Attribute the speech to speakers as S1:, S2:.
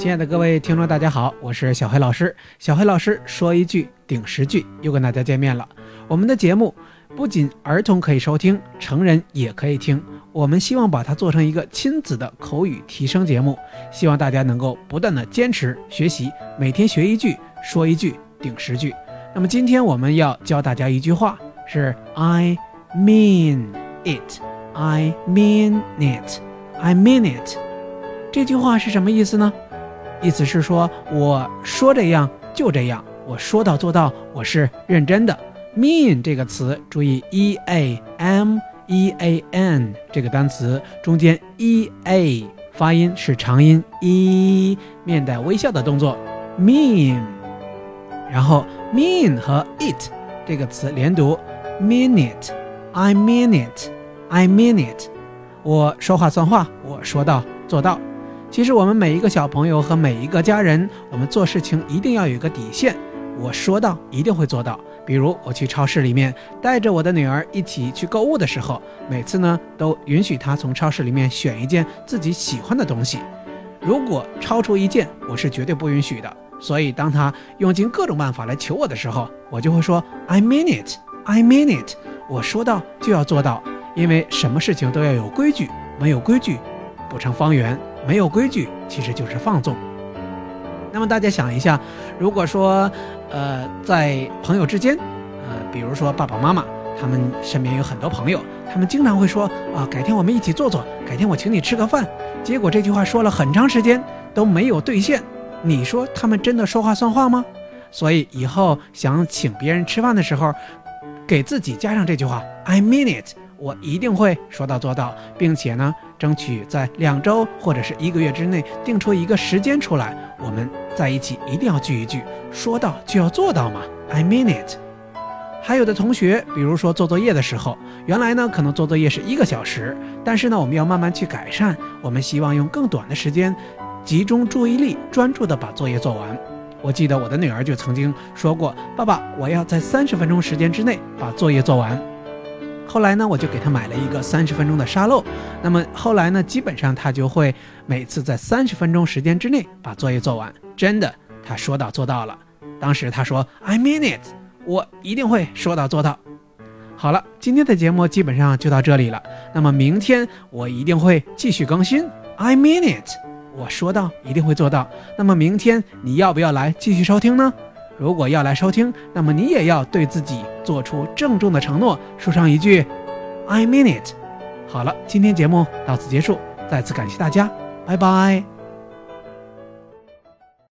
S1: 亲爱的各位听众，大家好，我是小黑老师。小黑老师说一句顶十句，又跟大家见面了。我们的节目不仅儿童可以收听，成人也可以听。我们希望把它做成一个亲子的口语提升节目，希望大家能够不断的坚持学习，每天学一句，说一句顶十句。那么今天我们要教大家一句话，是 I mean it，I mean it，I mean it。这句话是什么意思呢？意思是说，我说这样就这样，我说到做到，我是认真的。mean 这个词，注意 e a m e a n 这个单词中间 e a 发音是长音 e，面带微笑的动作 mean。然后 mean 和 it 这个词连读 mean it，I mean it，I mean it。我说话算话，我说到做到。其实我们每一个小朋友和每一个家人，我们做事情一定要有一个底线。我说到一定会做到。比如我去超市里面带着我的女儿一起去购物的时候，每次呢都允许她从超市里面选一件自己喜欢的东西。如果超出一件，我是绝对不允许的。所以当她用尽各种办法来求我的时候，我就会说 I mean it, I mean it。我说到就要做到，因为什么事情都要有规矩，没有规矩不成方圆。没有规矩，其实就是放纵。那么大家想一下，如果说，呃，在朋友之间，呃，比如说爸爸妈妈，他们身边有很多朋友，他们经常会说啊，改天我们一起坐坐，改天我请你吃个饭。结果这句话说了很长时间都没有兑现，你说他们真的说话算话吗？所以以后想请别人吃饭的时候，给自己加上这句话：I mean it。我一定会说到做到，并且呢，争取在两周或者是一个月之内定出一个时间出来，我们在一起一定要聚一聚。说到就要做到嘛，I mean it。还有的同学，比如说做作业的时候，原来呢可能做作业是一个小时，但是呢我们要慢慢去改善，我们希望用更短的时间，集中注意力，专注的把作业做完。我记得我的女儿就曾经说过：“爸爸，我要在三十分钟时间之内把作业做完。”后来呢，我就给他买了一个三十分钟的沙漏。那么后来呢，基本上他就会每次在三十分钟时间之内把作业做完。真的，他说到做到了。当时他说：“I mean it，我一定会说到做到。”好了，今天的节目基本上就到这里了。那么明天我一定会继续更新。I mean it，我说到一定会做到。那么明天你要不要来继续收听呢？如果要来收听，那么你也要对自己做出郑重的承诺，说上一句 “I mean it”。好了，今天节目到此结束，再次感谢大家，拜拜。